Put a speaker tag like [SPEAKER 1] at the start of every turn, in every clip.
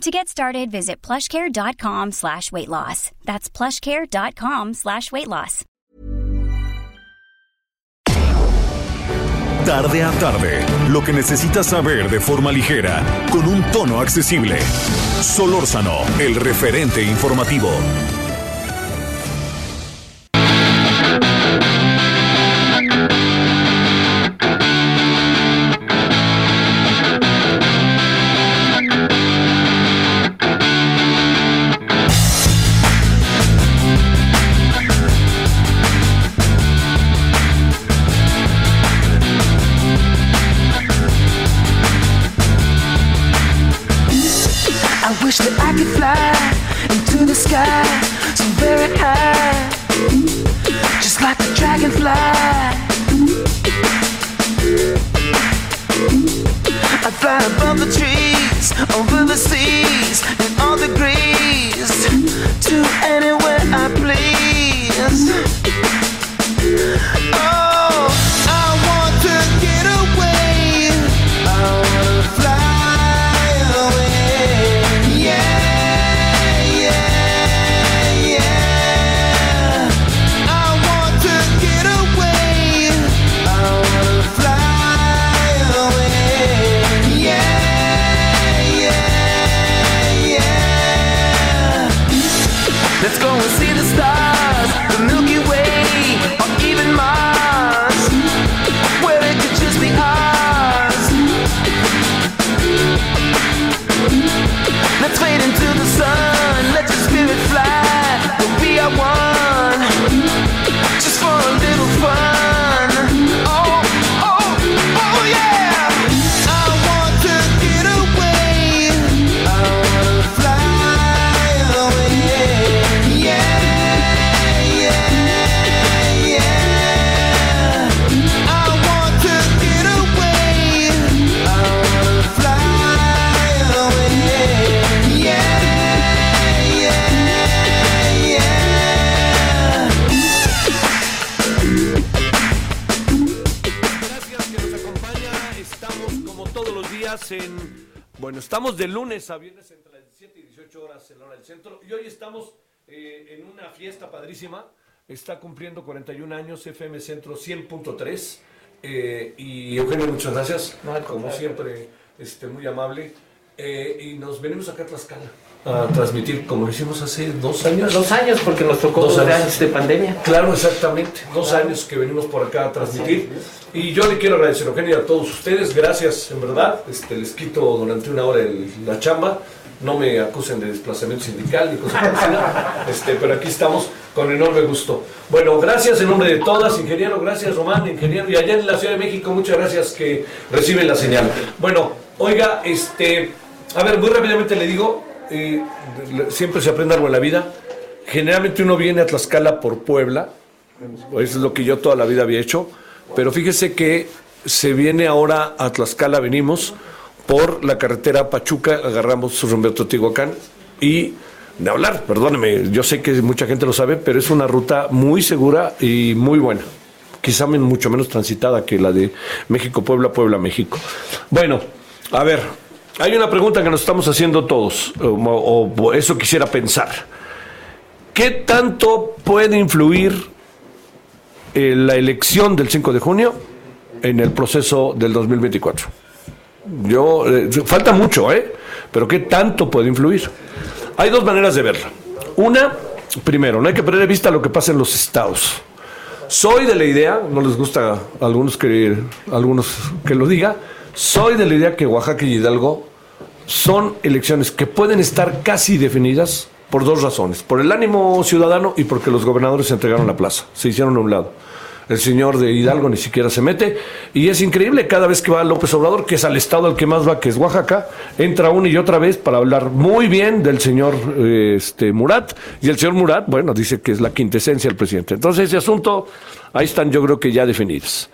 [SPEAKER 1] To get started, visit plushcare.com slash weight loss. That's plushcare.com slash weight loss.
[SPEAKER 2] Tarde a tarde, lo que necesitas saber de forma ligera, con un tono accesible. Solórzano, el referente informativo.
[SPEAKER 3] Lunes a viernes entre las 17 y 18 horas en la hora del centro. Y hoy estamos eh, en una fiesta padrísima. Está cumpliendo 41 años FM Centro 100.3. Eh, y Eugenio, muchas gracias. Como siempre, este, muy amable. Eh, y nos venimos acá a Tlaxcala a transmitir como lo hicimos hace dos años.
[SPEAKER 4] Dos años, porque nos tocó
[SPEAKER 3] Dos
[SPEAKER 4] dos,
[SPEAKER 3] años.
[SPEAKER 4] años de pandemia.
[SPEAKER 3] Claro, exactamente. Dos años que venimos por acá a transmitir. Y yo le quiero agradecer, Eugenio, a todos ustedes. Gracias, en verdad. Este, les quito durante una hora el- la chamba. No me acusen de desplazamiento sindical ni cosas. Este, pero aquí estamos con enorme gusto. Bueno, gracias en nombre de todas, ingeniero. Gracias, Román, ingeniero. Y allá en la Ciudad de México, muchas gracias que reciben la señal. Bueno, oiga, este, a ver, muy rápidamente le digo, eh, siempre se aprende algo en la vida. Generalmente uno viene a Tlaxcala por Puebla, eso es lo que yo toda la vida había hecho, pero fíjese que se viene ahora a Tlaxcala, venimos por la carretera Pachuca, agarramos rumbo a Teotihuacán y de hablar, perdóneme, yo sé que mucha gente lo sabe, pero es una ruta muy segura y muy buena. Quizá mucho menos transitada que la de México-Puebla, Puebla-México. Bueno, a ver, hay una pregunta que nos estamos haciendo todos, o, o eso quisiera pensar. ¿Qué tanto puede influir eh, la elección del 5 de junio en el proceso del 2024? Yo, eh, falta mucho, ¿eh? Pero ¿qué tanto puede influir? Hay dos maneras de verla. Una, primero, no hay que perder de vista lo que pasa en los estados. Soy de la idea, no les gusta algunos que, a algunos que lo diga, soy de la idea que Oaxaca y Hidalgo son elecciones que pueden estar casi definidas por dos razones. Por el ánimo ciudadano y porque los gobernadores se entregaron la plaza, se hicieron a un lado. El señor de Hidalgo ni siquiera se mete. Y es increíble, cada vez que va López Obrador, que es al estado al que más va, que es Oaxaca, entra una y otra vez para hablar muy bien del señor eh, este, Murat. Y el señor Murat, bueno, dice que es la quintesencia del presidente. Entonces, ese asunto, ahí están yo creo que ya definidos.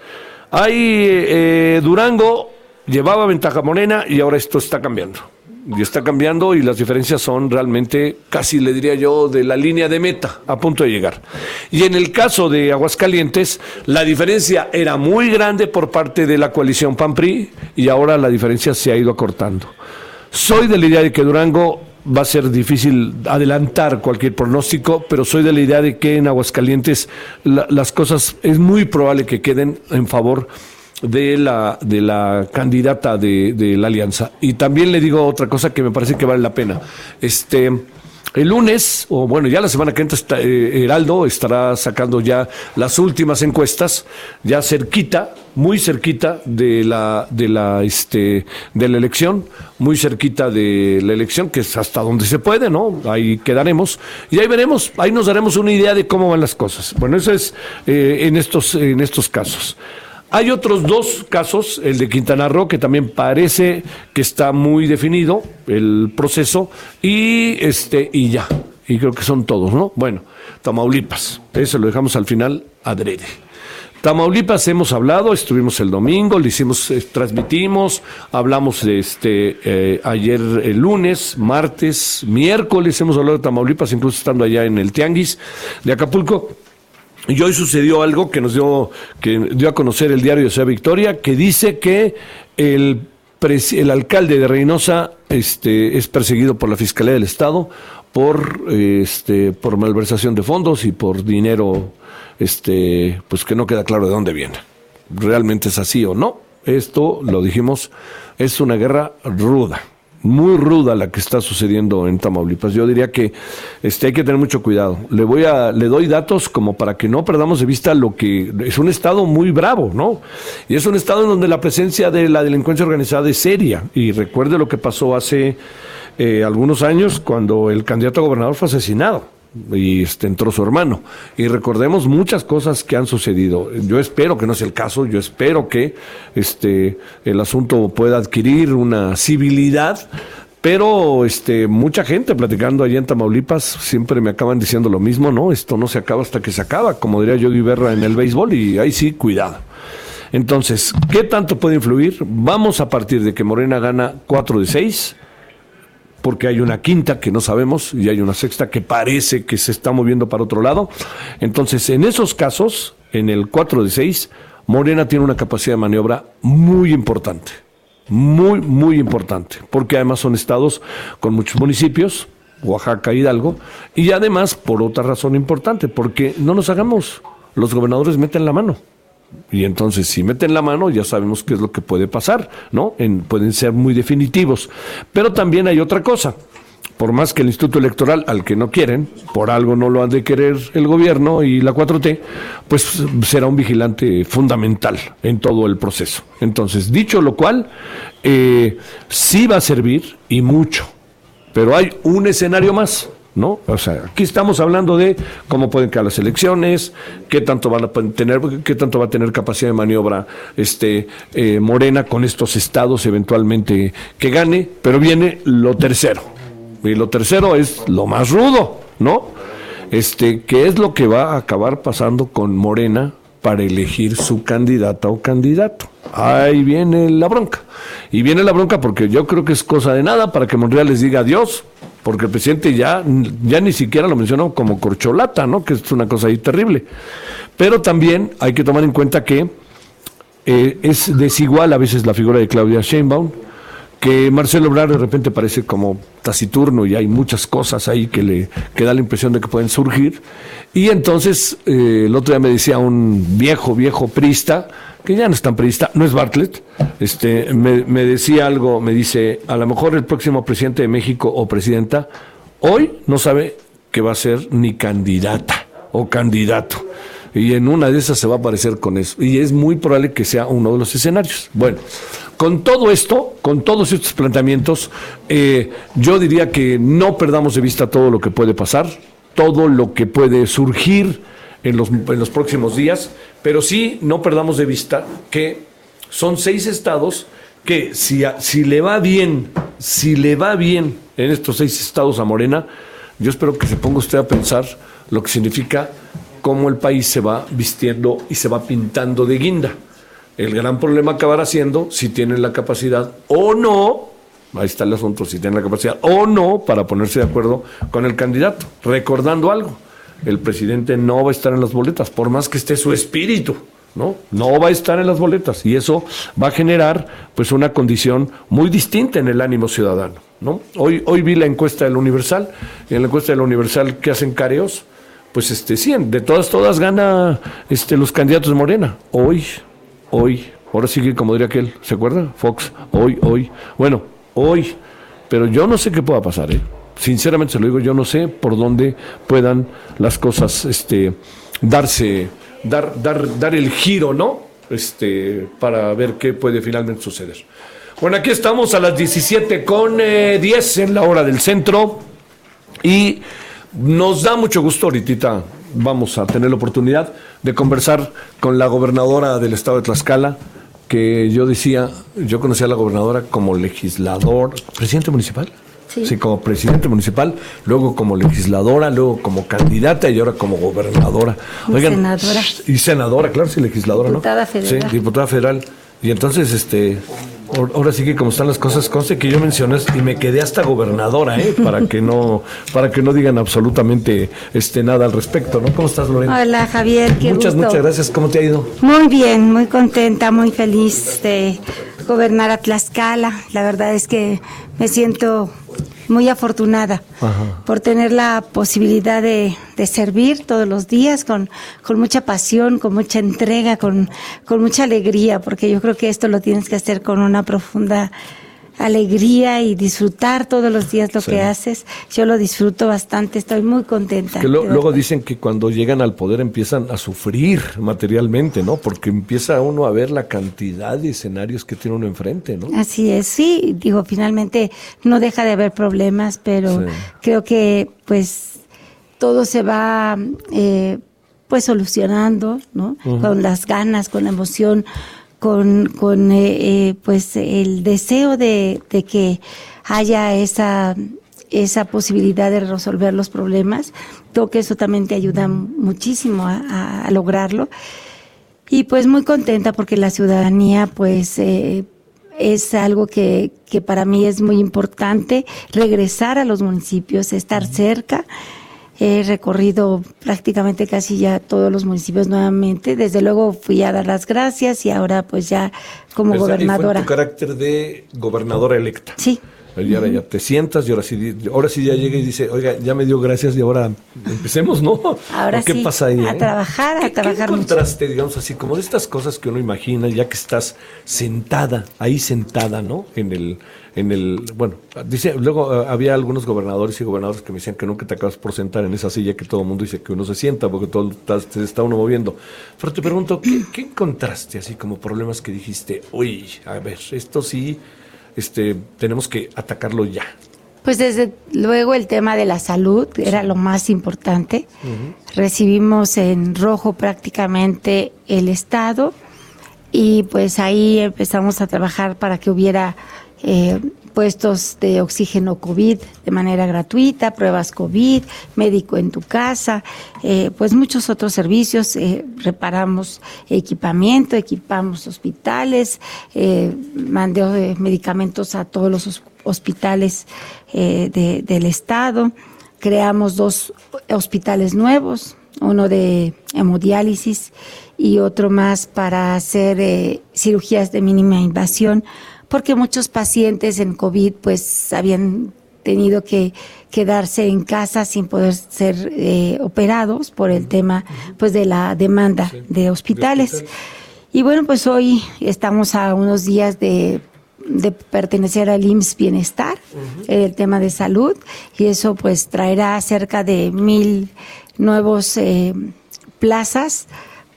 [SPEAKER 3] Hay eh, Durango, llevaba ventaja Morena y ahora esto está cambiando y está cambiando y las diferencias son realmente, casi le diría yo, de la línea de meta, a punto de llegar. Y en el caso de Aguascalientes, la diferencia era muy grande por parte de la coalición PAN-PRI y ahora la diferencia se ha ido acortando. Soy de la idea de que Durango va a ser difícil adelantar cualquier pronóstico, pero soy de la idea de que en Aguascalientes las cosas es muy probable que queden en favor de la, de la candidata de, de, la alianza. Y también le digo otra cosa que me parece que vale la pena. Este, el lunes, o bueno, ya la semana que entra, está, eh, Heraldo estará sacando ya las últimas encuestas, ya cerquita, muy cerquita de la, de la, este, de la elección, muy cerquita de la elección, que es hasta donde se puede, ¿no? Ahí quedaremos y ahí veremos, ahí nos daremos una idea de cómo van las cosas. Bueno, eso es eh, en estos, en estos casos. Hay otros dos casos, el de Quintana Roo, que también parece que está muy definido el proceso, y este, y ya. Y creo que son todos, ¿no? Bueno, Tamaulipas, eso lo dejamos al final adrede. Tamaulipas hemos hablado, estuvimos el domingo, le hicimos, eh, transmitimos, hablamos de este eh, ayer el lunes, martes, miércoles hemos hablado de Tamaulipas, incluso estando allá en el Tianguis de Acapulco. Y hoy sucedió algo que nos dio, que dio a conocer el diario de Ciudad Victoria, que dice que el, el alcalde de Reynosa este, es perseguido por la Fiscalía del Estado por, este, por malversación de fondos y por dinero este, pues que no queda claro de dónde viene. ¿Realmente es así o no? Esto, lo dijimos, es una guerra ruda muy ruda la que está sucediendo en Tamaulipas. Yo diría que este, hay que tener mucho cuidado. Le voy a, le doy datos como para que no perdamos de vista lo que es un estado muy bravo, ¿no? Y es un estado en donde la presencia de la delincuencia organizada es seria. Y recuerde lo que pasó hace eh, algunos años cuando el candidato a gobernador fue asesinado y este, entró su hermano. Y recordemos muchas cosas que han sucedido. Yo espero que no sea el caso, yo espero que este, el asunto pueda adquirir una civilidad. Pero este, mucha gente platicando allá en Tamaulipas siempre me acaban diciendo lo mismo, ¿no? Esto no se acaba hasta que se acaba, como diría Yogi Berra en el béisbol, y ahí sí, cuidado. Entonces, ¿qué tanto puede influir? Vamos a partir de que Morena gana 4 de 6, porque hay una quinta que no sabemos y hay una sexta que parece que se está moviendo para otro lado. Entonces, en esos casos, en el 4 de 6, Morena tiene una capacidad de maniobra muy importante, muy, muy importante, porque además son estados con muchos municipios, Oaxaca, Hidalgo, y además por otra razón importante, porque no nos hagamos, los gobernadores meten la mano. Y entonces, si meten la mano, ya sabemos qué es lo que puede pasar, ¿no? pueden ser muy definitivos. Pero también hay otra cosa. Por más que el Instituto Electoral, al que no quieren, por algo no lo han de querer el gobierno y la 4T, pues será un vigilante fundamental en todo el proceso. Entonces, dicho lo cual, eh, sí va a servir y mucho. Pero hay un escenario más. ¿No? O sea, aquí estamos hablando de cómo pueden quedar las elecciones, qué tanto van a tener, qué tanto va a tener capacidad de maniobra este eh, Morena con estos estados eventualmente que gane, pero viene lo tercero. Y lo tercero es lo más rudo, ¿no? Este, ¿qué es lo que va a acabar pasando con Morena para elegir su candidata o candidato? Ahí viene la bronca. Y viene la bronca porque yo creo que es cosa de nada para que Monreal les diga adiós, porque el presidente ya, ya ni siquiera lo mencionó como corcholata, ¿no? Que es una cosa ahí terrible. Pero también hay que tomar en cuenta que eh, es desigual a veces la figura de Claudia Sheinbaum, que Marcelo Obrar de repente parece como taciturno y hay muchas cosas ahí que le que da la impresión de que pueden surgir. Y entonces eh, el otro día me decía un viejo, viejo prista, que ya no es tan periodista, no es Bartlett, este, me, decía algo, me dice, a lo mejor el próximo presidente de México o presidenta hoy no sabe que va a ser ni candidata o candidato. Y en una de esas se va a aparecer con eso. Y es muy probable que sea uno de los escenarios. Bueno, con todo esto, con todos estos planteamientos, eh, yo diría que no perdamos de vista todo lo que puede pasar, todo lo que puede surgir en los, en los próximos días, pero sí no perdamos de vista que son seis estados que si, si le va bien, si le va bien en estos seis estados a Morena, yo espero que se ponga usted a pensar lo que significa cómo el país se va vistiendo y se va pintando de guinda. El gran problema acabará siendo si tienen la capacidad o no, ahí está el asunto, si tienen la capacidad o no para ponerse de acuerdo con el candidato. Recordando algo, el presidente no va a estar en las boletas, por más que esté su espíritu. ¿no? No va a estar en las boletas y eso va a generar pues una condición muy distinta en el ánimo ciudadano, ¿no? Hoy, hoy vi la encuesta del Universal, y en la encuesta del Universal que hacen careos, pues este sí, de todas, todas gana este los candidatos de Morena. Hoy, hoy, ahora sigue como diría aquel, ¿se acuerda? Fox, hoy, hoy. Bueno, hoy, pero yo no sé qué pueda pasar, ¿eh? Sinceramente se lo digo, yo no sé por dónde puedan las cosas este, darse, dar, dar, dar el giro, ¿no? Este, para ver qué puede finalmente suceder. Bueno, aquí estamos a las 17 con eh, 10 en la hora del centro. Y nos da mucho gusto ahorita, vamos a tener la oportunidad de conversar con la gobernadora del estado de Tlaxcala, que yo decía, yo conocía a la gobernadora como legislador, presidente municipal.
[SPEAKER 4] Sí.
[SPEAKER 3] como presidente municipal, luego como legisladora, luego como candidata y ahora como gobernadora.
[SPEAKER 4] Y senadora.
[SPEAKER 3] Y senadora, claro, sí, legisladora,
[SPEAKER 4] Diputada
[SPEAKER 3] ¿no?
[SPEAKER 4] federal.
[SPEAKER 3] Sí, diputada federal. Y entonces, este, ahora sí que como están las cosas, conste que yo mencioné y me quedé hasta gobernadora, ¿eh? Para que no, para que no digan absolutamente, este, nada al respecto, ¿no? ¿Cómo estás, Lorena?
[SPEAKER 4] Hola Javier, qué
[SPEAKER 3] muchas,
[SPEAKER 4] gusto.
[SPEAKER 3] muchas gracias. ¿Cómo te ha ido?
[SPEAKER 4] Muy bien, muy contenta, muy feliz de gobernar a Tlaxcala. La verdad es que me siento muy afortunada
[SPEAKER 3] Ajá.
[SPEAKER 4] por tener la posibilidad de, de servir todos los días con, con mucha pasión, con mucha entrega, con, con mucha alegría, porque yo creo que esto lo tienes que hacer con una profunda alegría y disfrutar todos los días lo
[SPEAKER 3] Sí.
[SPEAKER 4] que haces. Yo lo disfruto bastante, estoy muy contenta.
[SPEAKER 3] Que lo-
[SPEAKER 4] de
[SPEAKER 3] luego dicen que cuando llegan al poder empiezan a sufrir materialmente, ¿no? Porque empieza uno a ver la cantidad de escenarios que tiene uno enfrente, ¿no?
[SPEAKER 4] Así es, sí, digo, finalmente no deja de haber problemas, pero
[SPEAKER 3] Sí.
[SPEAKER 4] creo que pues todo se va eh, pues solucionando, ¿no? Con las ganas, con la emoción, con, con eh, eh, pues el deseo de, de que haya esa esa posibilidad de resolver los problemas. Creo que eso también te ayuda muchísimo a- a- a lograrlo. Y pues muy contenta porque la ciudadanía pues eh, es algo que, que para mí es muy importante, regresar a los municipios, estar cerca. He recorrido prácticamente casi ya todos los municipios nuevamente. Desde luego fui a dar las gracias y ahora pues ya como
[SPEAKER 3] y fue en
[SPEAKER 4] gobernadora.
[SPEAKER 3] tu carácter de gobernadora electa.
[SPEAKER 4] Sí,
[SPEAKER 3] Y ahora ya te sientas y ahora sí, ahora sí ya llega y dice, oiga, ya me dio gracias y ahora empecemos, ¿no?
[SPEAKER 4] Ahora
[SPEAKER 3] ¿O ¿Qué
[SPEAKER 4] sí,
[SPEAKER 3] pasa ahí?
[SPEAKER 4] a
[SPEAKER 3] eh?
[SPEAKER 4] trabajar, a
[SPEAKER 3] ¿Qué-
[SPEAKER 4] trabajar
[SPEAKER 3] ¿Qué
[SPEAKER 4] mucho.
[SPEAKER 3] contraste, digamos así, como de estas cosas que uno imagina, ya que estás sentada, ahí sentada, ¿no? En el, en el, bueno, dice, luego eh, había algunos gobernadores y gobernadoras que me decían que nunca te acabas por sentar en esa silla que todo el mundo dice que uno se sienta porque todo está, se está uno moviendo. Pero te pregunto, ¿qué, qué encontraste así como problemas que dijiste, uy, a ver, esto sí, este, tenemos que atacarlo ya?
[SPEAKER 4] Pues desde luego el tema de la salud era lo más importante. Recibimos en rojo prácticamente el Estado y pues ahí empezamos a trabajar para que hubiera eh, puestos de oxígeno COVID de manera gratuita, pruebas COVID, médico en tu casa, eh, pues muchos otros servicios. eh, reparamos equipamiento, equipamos hospitales, eh, mandé medicamentos a todos los hos- hospitales eh, de- del estado. Creamos dos hospitales nuevos, uno de hemodiálisis y otro más para hacer eh, cirugías de mínima invasión, porque muchos pacientes en COVID pues habían tenido que quedarse en casa sin poder ser eh, operados por el tema pues de la demanda de hospitales.
[SPEAKER 3] hospitales.
[SPEAKER 4] Y bueno, pues hoy estamos a unos días de, de pertenecer al IMSS Bienestar, el tema de salud, y eso pues traerá cerca de mil nuevos eh, plazas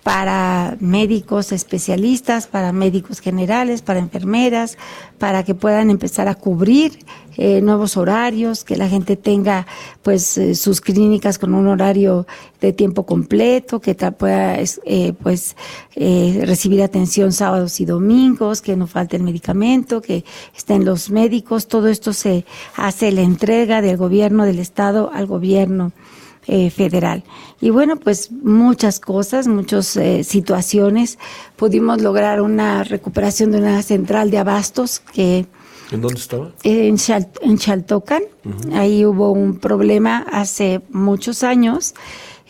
[SPEAKER 4] para médicos especialistas, para médicos generales, para enfermeras, para que puedan empezar a cubrir eh, nuevos horarios, que la gente tenga pues eh, sus clínicas con un horario de tiempo completo, que pueda eh, pues recibir atención sábados y domingos, que no falte el medicamento, que estén los médicos, todo esto se hace la entrega del gobierno del estado al gobierno eh, federal. Y bueno, pues muchas cosas, muchas eh, situaciones. Pudimos lograr una recuperación de una central de abastos que...
[SPEAKER 3] ¿En dónde estaba?
[SPEAKER 4] En, en Chaltocan. Ahí hubo un problema hace muchos años.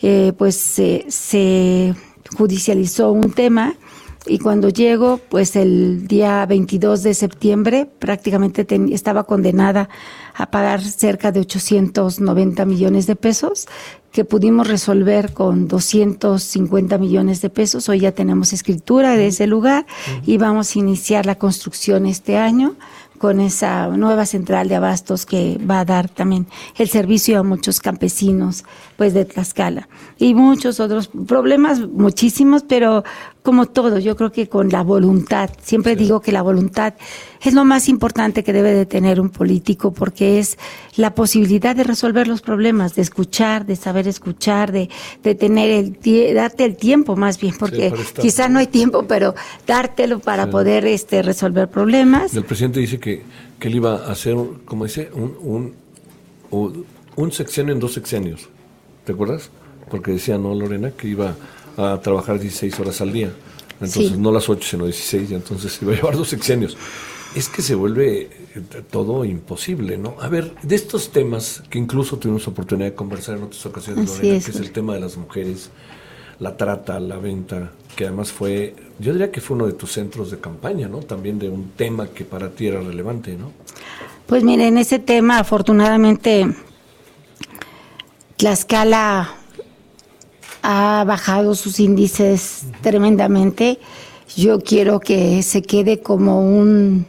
[SPEAKER 4] Eh, pues se judicializó un tema y cuando llego, pues el día 22 de septiembre prácticamente estaba condenada a pagar cerca de 890 millones de pesos que pudimos resolver con 250 millones de pesos. Hoy ya tenemos escritura de ese lugar y vamos a iniciar la construcción este año con esa nueva central de abastos que va a dar también el servicio a muchos campesinos pues de Tlaxcala. Y muchos otros problemas muchísimos pero como todo yo creo que con la voluntad. Siempre digo que la voluntad es lo más importante que debe de tener un político porque es la posibilidad de resolver los problemas de escuchar de saber escuchar de, de tener el darte el tiempo más bien porque quizá no hay tiempo pero dártelo para poder este resolver problemas.
[SPEAKER 3] El presidente dice que que, él iba a hacer, como dice, un, un, un, sexenio en dos sexenios. ¿Te acuerdas? Porque decía, ¿no, Lorena? Que iba a trabajar 16 horas al día. Entonces, no las 8, sino 16, y entonces iba a llevar dos sexenios. Es que se vuelve eh, todo imposible, ¿no? A ver, de estos temas que incluso tuvimos oportunidad de conversar en otras ocasiones, Lorena, que es el tema de las mujeres, la trata, la venta, que además fue, yo diría que fue uno de tus centros de campaña, ¿no? También de un tema que para ti era relevante, ¿no?
[SPEAKER 4] Pues mire, en ese tema, afortunadamente, Tlaxcala ha bajado sus índices tremendamente. Yo quiero que se quede como un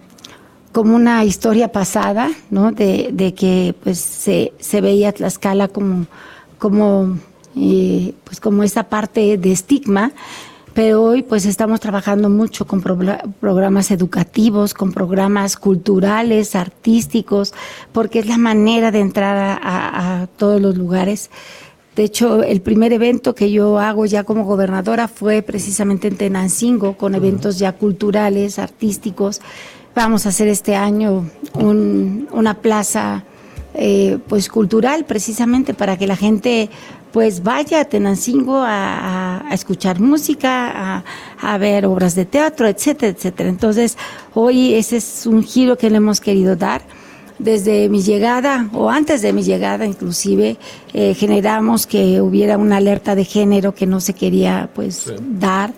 [SPEAKER 4] como una historia pasada, ¿no? De, que pues se, se veía Tlaxcala como, como pues como esa parte de estigma, pero hoy pues estamos trabajando mucho con programas educativos, con programas culturales, artísticos, porque es la manera de entrar a, todos los lugares. De hecho, el primer evento que yo hago ya como gobernadora fue precisamente en Tenancingo, con eventos ya culturales, artísticos. Vamos a hacer este año una plaza eh, pues cultural precisamente para que la gente pues vaya a Tenancingo a, escuchar música, a, ver obras de teatro, etcétera, etcétera. Entonces, hoy ese es un giro que le hemos querido dar. Desde mi llegada, o antes de mi llegada inclusive, eh, generamos que hubiera una alerta de género que no se quería pues dar,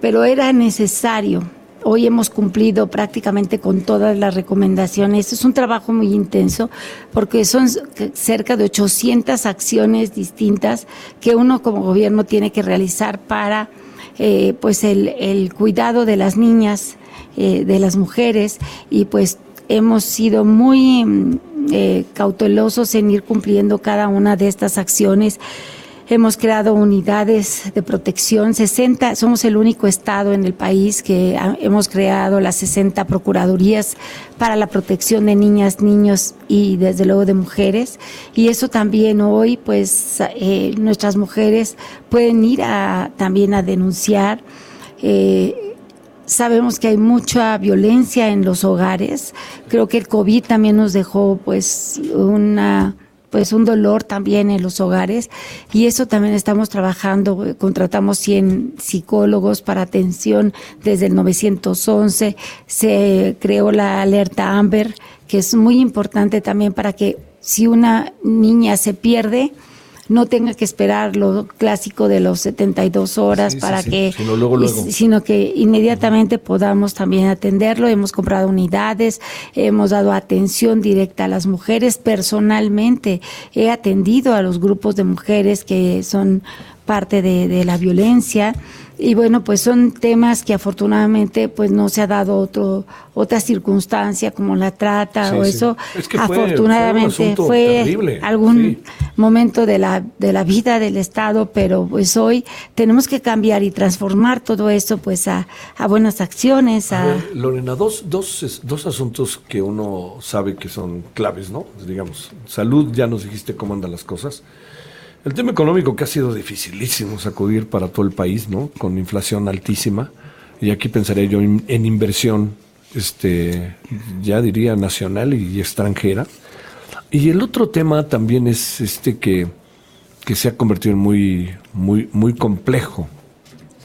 [SPEAKER 4] pero era necesario Hoy hemos cumplido prácticamente con todas las recomendaciones. Es un trabajo muy intenso porque son cerca de 800 acciones distintas que uno como gobierno tiene que realizar para eh, pues el, cuidado de las niñas, eh, de las mujeres y pues hemos sido muy mm, eh, cautelosos en ir cumpliendo cada una de estas acciones. Hemos creado unidades de protección, 60, somos el único estado en el país que hemos creado las 60 procuradurías para la protección de niñas, niños y desde luego de mujeres. Y eso también hoy, pues eh, nuestras mujeres pueden ir a, también a denunciar. Eh, sabemos que hay mucha violencia en los hogares. Creo que el COVID también nos dejó pues una pues un dolor también en los hogares. Y eso también estamos trabajando, contratamos 100 psicólogos para atención desde el 911, se creó la alerta Amber, que es muy importante también para que si una niña se pierde, no tenga que esperar lo clásico de los 72 horas para que, sino, que inmediatamente podamos también atenderlo. Hemos comprado unidades, hemos dado atención directa a las mujeres. Personalmente he atendido a los grupos de mujeres que son parte de, de la violencia y bueno pues son temas que afortunadamente pues no se ha dado otro otra circunstancia como la trata
[SPEAKER 3] Sí,
[SPEAKER 4] o
[SPEAKER 3] sí.
[SPEAKER 4] eso
[SPEAKER 3] Es que fue- fue un
[SPEAKER 4] afortunadamente fue, algún
[SPEAKER 3] sí.
[SPEAKER 4] momento de la de la vida del estado pero pues hoy tenemos que cambiar y transformar todo esto pues a, a buenas acciones
[SPEAKER 3] A
[SPEAKER 4] a
[SPEAKER 3] ver, Lorena, dos, dos, dos asuntos que uno sabe que son claves, ¿no? Digamos, salud, ya nos dijiste cómo andan las cosas. El tema económico que ha sido dificilísimo sacudir para todo el país, ¿no? Con inflación altísima. Y aquí pensaré yo en, en inversión, este, ya diría nacional y extranjera. Y el otro tema también es este que, que se ha convertido en muy, muy, muy complejo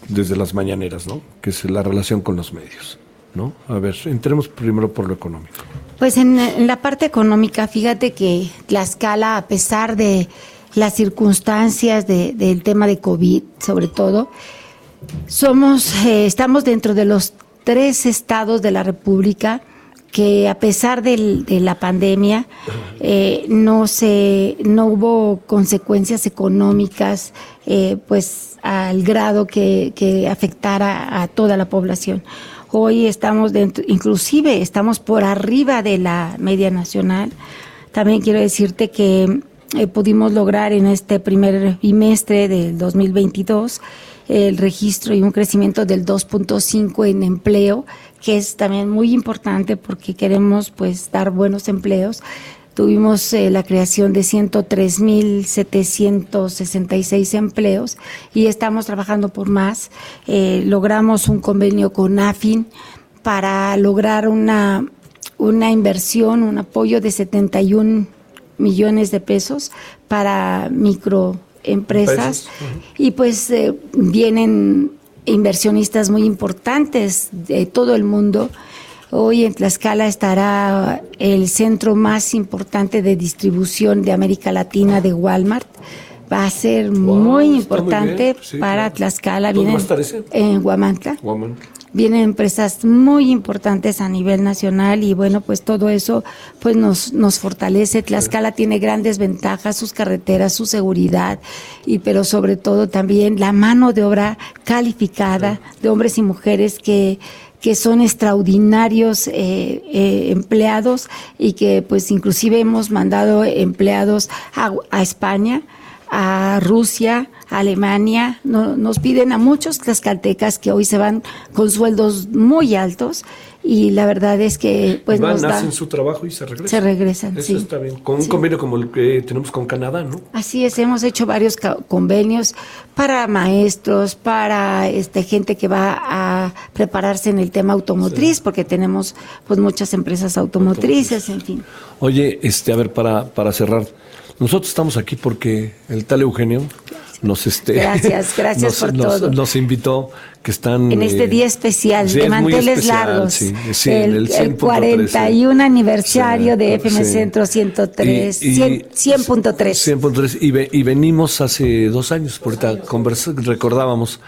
[SPEAKER 3] desde las mañaneras, ¿no? Que es la relación con los medios, ¿no? A ver, entremos primero por lo económico.
[SPEAKER 4] Pues en, en la parte económica, fíjate que Tlaxcala, a pesar de las circunstancias de- del tema de COVID, sobre todo, somos, eh, estamos dentro de los tres estados de la República que a pesar de la pandemia eh, no se no hubo consecuencias económicas eh, pues al grado que, que afectara a toda la población. Hoy estamos dentro inclusive estamos por arriba de la media nacional. También quiero decirte que eh, pudimos lograr en este primer bimestre del 2022 el registro y un crecimiento del 2.5 en empleo, que es también muy importante porque queremos pues dar buenos empleos. Tuvimos eh, la creación de 103.766 empleos y estamos trabajando por más. Eh, logramos un convenio con AFIN para lograr una, una inversión, un apoyo de 71 millones de pesos para microempresas
[SPEAKER 3] Empresas,
[SPEAKER 4] y pues eh, vienen inversionistas muy importantes de todo el mundo. Hoy en Tlaxcala estará el centro más importante de distribución de América Latina de Walmart. Va a ser
[SPEAKER 3] Wow,
[SPEAKER 4] muy
[SPEAKER 3] muy
[SPEAKER 4] importante
[SPEAKER 3] bien, sí,
[SPEAKER 4] para
[SPEAKER 3] claro.
[SPEAKER 4] Tlaxcala. En Huamantla
[SPEAKER 3] Woman.
[SPEAKER 4] Vienen empresas muy importantes a nivel nacional y bueno, pues todo eso pues nos, nos fortalece. Tlaxcala tiene grandes ventajas, sus carreteras, su seguridad y pero sobre todo también la mano de obra calificada de hombres y mujeres que que son extraordinarios eh, eh, empleados y que pues inclusive hemos mandado empleados a, a España, a Rusia, a Alemania, no- nos piden a muchos tlaxcaltecas que hoy se van con sueldos muy altos y la verdad es que pues
[SPEAKER 3] Van,
[SPEAKER 4] nos da,
[SPEAKER 3] hacen su trabajo y se regresan.
[SPEAKER 4] se regresan,
[SPEAKER 3] Eso
[SPEAKER 4] sí.
[SPEAKER 3] está bien. Con un
[SPEAKER 4] Sí.
[SPEAKER 3] convenio como el que tenemos con Canadá, ¿no?
[SPEAKER 4] Así es, hemos hecho varios convenios para maestros, para este gente que va a prepararse en el tema automotriz, porque tenemos pues muchas empresas automotrices, en fin.
[SPEAKER 3] Oye, este, a ver, para, para cerrar, nosotros estamos aquí porque el tal Eugenio nos este
[SPEAKER 4] Gracias, gracias
[SPEAKER 3] nos,
[SPEAKER 4] por
[SPEAKER 3] nos-
[SPEAKER 4] todo.
[SPEAKER 3] nos invitó que están
[SPEAKER 4] En este
[SPEAKER 3] eh,
[SPEAKER 4] día especial
[SPEAKER 3] sí,
[SPEAKER 4] de
[SPEAKER 3] es
[SPEAKER 4] manteles
[SPEAKER 3] especial,
[SPEAKER 4] largos,
[SPEAKER 3] sí, sí,
[SPEAKER 4] el,
[SPEAKER 3] el
[SPEAKER 4] el
[SPEAKER 3] 100.13.
[SPEAKER 4] 41 aniversario de FM. Centro 103,
[SPEAKER 3] Y- y-
[SPEAKER 4] 100 100.3.
[SPEAKER 3] 100.3 y, ve- y venimos hace dos años, conversa- recordábamos,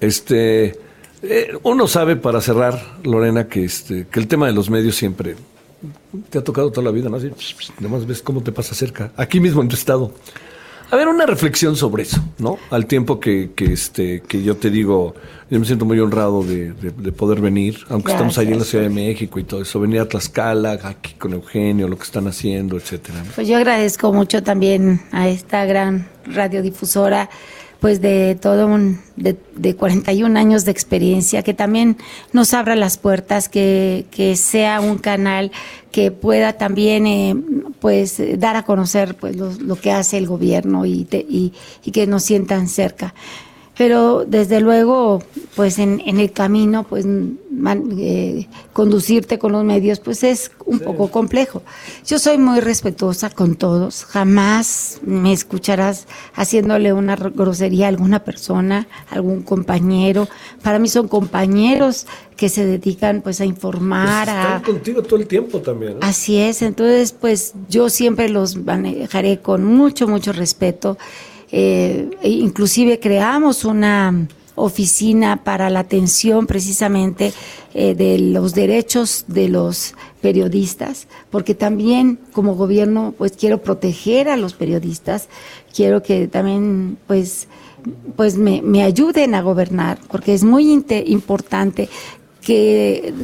[SPEAKER 3] este, eh, uno sabe para cerrar, Lorena, que este, que el tema de los medios siempre te ha tocado toda la vida, ¿no? Así, además ves cómo te pasa cerca, aquí mismo en tu estado. A ver, una reflexión sobre eso, ¿no? Al tiempo que, que, este, que yo te digo, yo me siento muy honrado de, de- de poder venir, aunque estamos allí en la Ciudad de México y todo eso, venir a Tlaxcala, aquí con Eugenio, lo que están haciendo, etcétera. ¿no?
[SPEAKER 4] Pues yo agradezco mucho también a esta gran radiodifusora, pues de todo un, de, de 41 años de experiencia, que también nos abra las puertas, que, que sea un canal que pueda también, eh, pues, dar a conocer, pues, lo, lo que hace el gobierno y, te- y, y que nos sientan cerca. Pero desde luego, pues en, en el camino, pues man- eh, conducirte con los medios, pues es un poco complejo. Yo soy muy respetuosa con todos, jamás me escucharás haciéndole una ro- grosería a alguna persona, a algún compañero. Para mí son compañeros que se dedican pues a informar,
[SPEAKER 3] Pues
[SPEAKER 4] a,
[SPEAKER 3] están contigo todo el tiempo también.
[SPEAKER 4] Así es, entonces pues yo siempre los manejaré con mucho, mucho respeto. Eh, e inclusive creamos una oficina para la atención precisamente eh, de los derechos de los periodistas, porque también como gobierno pues quiero proteger a los periodistas, quiero que también pues pues me, me ayuden a gobernar, porque es muy importante que,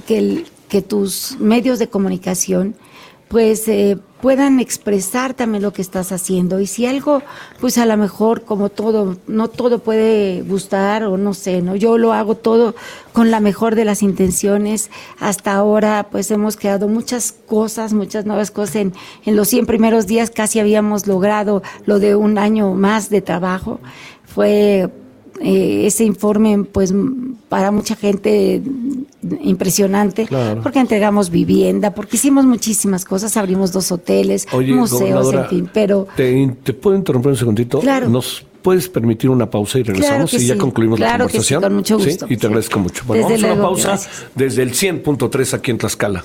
[SPEAKER 4] que tus medios de comunicación pues eh, puedan expresar también lo que estás haciendo. Y si algo pues a lo mejor como todo no todo puede gustar o no sé no yo lo hago todo con la mejor de las intenciones. Hasta ahora pues hemos creado muchas cosas muchas nuevas cosas. En, en los 100 primeros días casi habíamos logrado lo de un año más de trabajo. Fue eh, ese informe, pues para mucha gente mm, impresionante,
[SPEAKER 3] Claro.
[SPEAKER 4] porque entregamos vivienda, porque hicimos muchísimas cosas, abrimos dos hoteles,
[SPEAKER 3] Oye,
[SPEAKER 4] museos, en fin, pero
[SPEAKER 3] ¿te, te puedo interrumpir un segundito?
[SPEAKER 4] Claro.
[SPEAKER 3] ¿Nos puedes permitir una pausa y regresamos y ya
[SPEAKER 4] sí.
[SPEAKER 3] concluimos
[SPEAKER 4] Claro
[SPEAKER 3] la
[SPEAKER 4] que sí,
[SPEAKER 3] conversación?
[SPEAKER 4] con mucho
[SPEAKER 3] Sí,
[SPEAKER 4] gusto.
[SPEAKER 3] Y te agradezco mucho. Bueno,
[SPEAKER 4] Desde
[SPEAKER 3] vamos a una pausa
[SPEAKER 4] gracias.
[SPEAKER 3] desde el 100.3 aquí en Tlaxcala.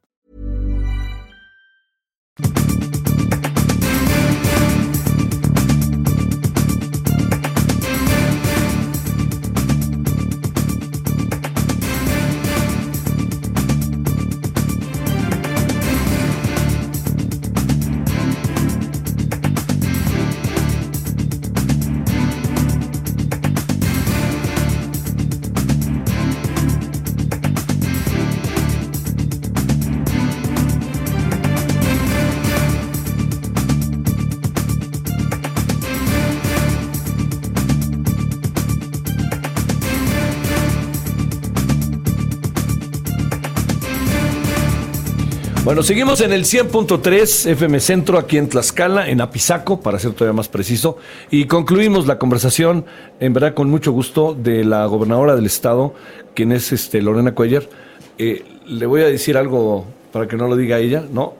[SPEAKER 3] Bueno, seguimos en el 100.3 FM Centro, aquí en Tlaxcala, en Apizaco, para ser todavía más preciso. Y concluimos la conversación, en verdad, con mucho gusto, de la gobernadora del estado, quien es este, Lorena Cuellar. Eh, le voy a decir algo para que no lo diga ella, ¿no?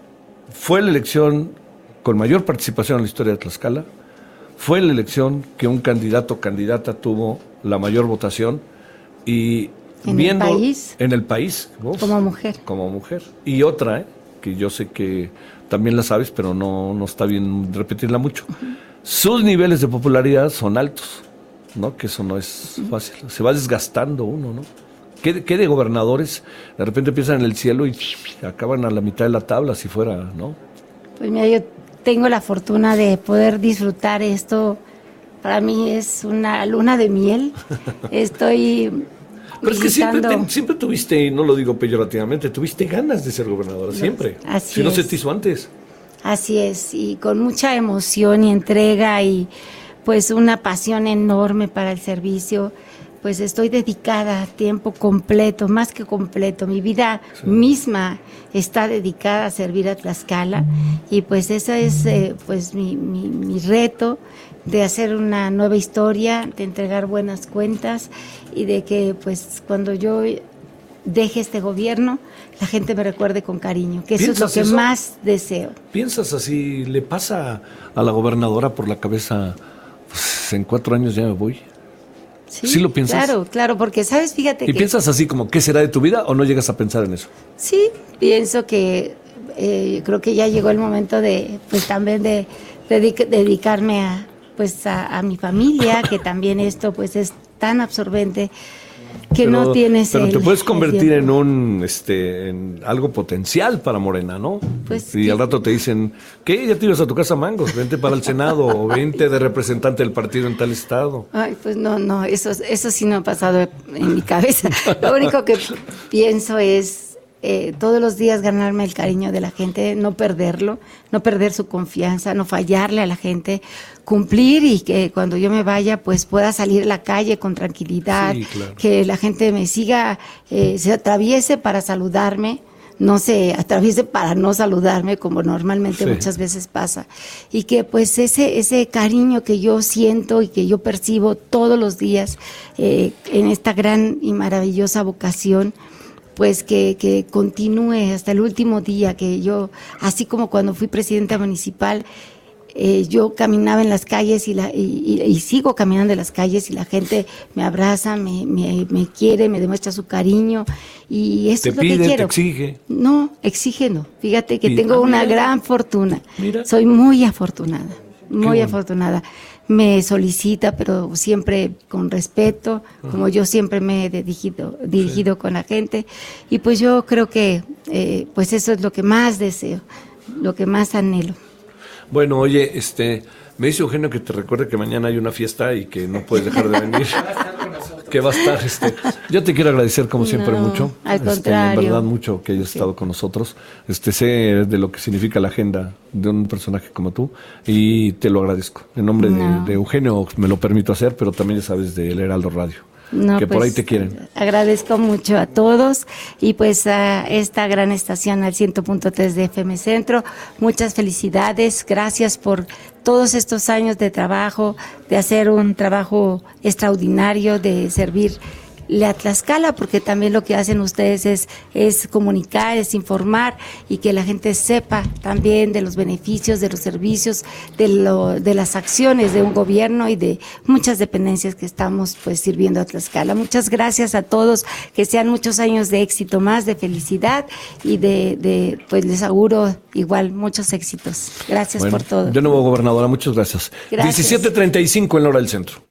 [SPEAKER 3] Fue la elección con mayor participación en la historia de Tlaxcala. Fue la elección que un candidato o candidata tuvo la mayor votación. Y
[SPEAKER 4] ¿En el
[SPEAKER 3] viendo
[SPEAKER 4] país?
[SPEAKER 3] en el país, uf,
[SPEAKER 4] Como mujer.
[SPEAKER 3] como mujer. Y otra, ¿eh? Que yo sé que también la sabes, pero no, no está bien repetirla mucho. Sus niveles de popularidad son altos, ¿no? Que eso no es fácil. Se va desgastando uno, ¿no? ¿Qué, qué de gobernadores de repente empiezan en el cielo y acaban a la mitad de la tabla, si fuera, ¿no?
[SPEAKER 4] Pues mira, yo tengo la fortuna de poder disfrutar esto. Para mí es una luna de miel. Estoy
[SPEAKER 3] Pero es que siempre, te- siempre tuviste, y no lo digo peyorativamente, tuviste ganas de ser gobernadora, siempre.
[SPEAKER 4] así
[SPEAKER 3] si no se
[SPEAKER 4] es.
[SPEAKER 3] te hizo antes.
[SPEAKER 4] Así es, y con mucha emoción y entrega y pues una pasión enorme para el servicio, pues estoy dedicada a tiempo completo, más que completo. Mi vida misma está dedicada a servir a Tlaxcala y pues ese es eh, pues mi, mi, mi reto de hacer una nueva historia, de entregar buenas cuentas y de que pues cuando yo deje este gobierno, la gente me recuerde con cariño, que eso es lo
[SPEAKER 3] ¿Piensas
[SPEAKER 4] que
[SPEAKER 3] eso?
[SPEAKER 4] más deseo.
[SPEAKER 3] ¿Piensas así? ¿Le pasa a la gobernadora por la cabeza? Pues, en cuatro años ya me voy. ¿Sí lo piensas?
[SPEAKER 4] Claro, claro, porque sabes, fíjate
[SPEAKER 3] ¿Y
[SPEAKER 4] que
[SPEAKER 3] piensas así como qué será de tu vida o no llegas a pensar en eso?
[SPEAKER 4] sí, pienso que eh, creo que ya llegó el momento de, pues también de, dedic- dedicarme a, pues a, a mi familia, que también esto pues es tan absorbente que no
[SPEAKER 3] Pero-
[SPEAKER 4] tienes
[SPEAKER 3] Pero
[SPEAKER 4] el-
[SPEAKER 3] te puedes convertir en un, este, en algo potencial para Morena, ¿no?
[SPEAKER 4] Pues,
[SPEAKER 3] y
[SPEAKER 4] sí.
[SPEAKER 3] al rato te dicen, ¿qué? Ya te ibas a tu casa Mangos, vente para el Senado o vente de representante del partido en tal estado.
[SPEAKER 4] Ay, pues no, no, eso, eso sí no ha pasado en mi cabeza. Lo único que pienso es eh, todos los días ganarme el cariño de la gente, no perderlo, no perder su confianza, no fallarle a la gente, cumplir y que cuando yo me vaya pues pueda salir a la calle con tranquilidad,
[SPEAKER 3] Sí, claro.
[SPEAKER 4] que la gente me siga, eh, se atraviese para saludarme. No se atraviese para no saludarme como normalmente
[SPEAKER 3] Sí.
[SPEAKER 4] muchas veces pasa y que pues ese ese cariño que yo siento y que yo percibo todos los días eh, en esta gran y maravillosa vocación pues que, que continúe hasta el último día, que yo, así como cuando fui presidenta municipal, eh, yo caminaba en las calles y, la, y, y, sigo caminando en las calles y la gente me abraza, me, me, me quiere, me demuestra su cariño y eso
[SPEAKER 3] Te
[SPEAKER 4] es lo
[SPEAKER 3] pide,
[SPEAKER 4] que
[SPEAKER 3] te
[SPEAKER 4] quiero.
[SPEAKER 3] exige.
[SPEAKER 4] No, exige no. Fíjate que tengo
[SPEAKER 3] ah,
[SPEAKER 4] una gran fortuna.
[SPEAKER 3] Mira.
[SPEAKER 4] Soy muy afortunada, muy
[SPEAKER 3] bueno.
[SPEAKER 4] afortunada. Me solicita, pero siempre con respeto, como yo siempre me he dirigido, dirigido con la gente. Y pues yo creo que eh, pues eso es lo que más deseo, lo que más anhelo.
[SPEAKER 3] Bueno, oye, este, me dice Eugenio que te recuerde que mañana hay una fiesta y que no puedes dejar de venir. que va a estar, este. Yo te quiero agradecer como siempre
[SPEAKER 4] No,
[SPEAKER 3] mucho.
[SPEAKER 4] al
[SPEAKER 3] Este,
[SPEAKER 4] contrario.
[SPEAKER 3] en verdad mucho que hayas estado con nosotros. Este, sé de lo que significa la agenda de un personaje como tú y te lo agradezco. En nombre de-
[SPEAKER 4] No.
[SPEAKER 3] de, Eugenio me lo permito hacer, pero también ya sabes del Heraldo Radio.
[SPEAKER 4] No,
[SPEAKER 3] que por
[SPEAKER 4] pues,
[SPEAKER 3] ahí te quieren.
[SPEAKER 4] Agradezco mucho a todos y pues a esta gran estación al 100.3 de FM Centro. Muchas felicidades, gracias por todos estos años de trabajo, de hacer un trabajo extraordinario, de servirle a Tlaxcala, porque también lo que hacen ustedes es, es comunicar, es informar y que la gente sepa también de los beneficios, de los servicios, de, lo, de las acciones de un gobierno y de muchas dependencias que estamos pues sirviendo a Tlaxcala. Muchas gracias a todos, que sean muchos años de éxito más, de felicidad y de, de pues les auguro igual muchos éxitos. Gracias
[SPEAKER 3] Bueno,
[SPEAKER 4] por todo.
[SPEAKER 3] De nuevo, gobernadora, muchas gracias.
[SPEAKER 4] Gracias.
[SPEAKER 3] 17.35 en la hora del centro.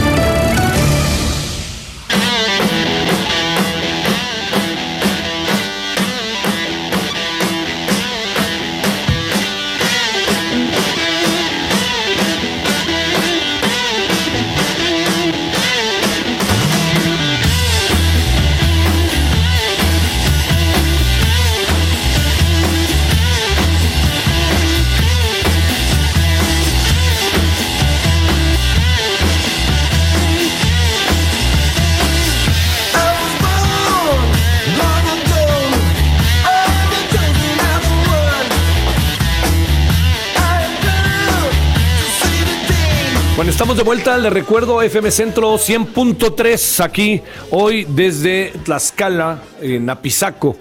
[SPEAKER 3] De vuelta, le recuerdo FM Centro 100.3 aquí, hoy desde Tlaxcala, en Apizaco.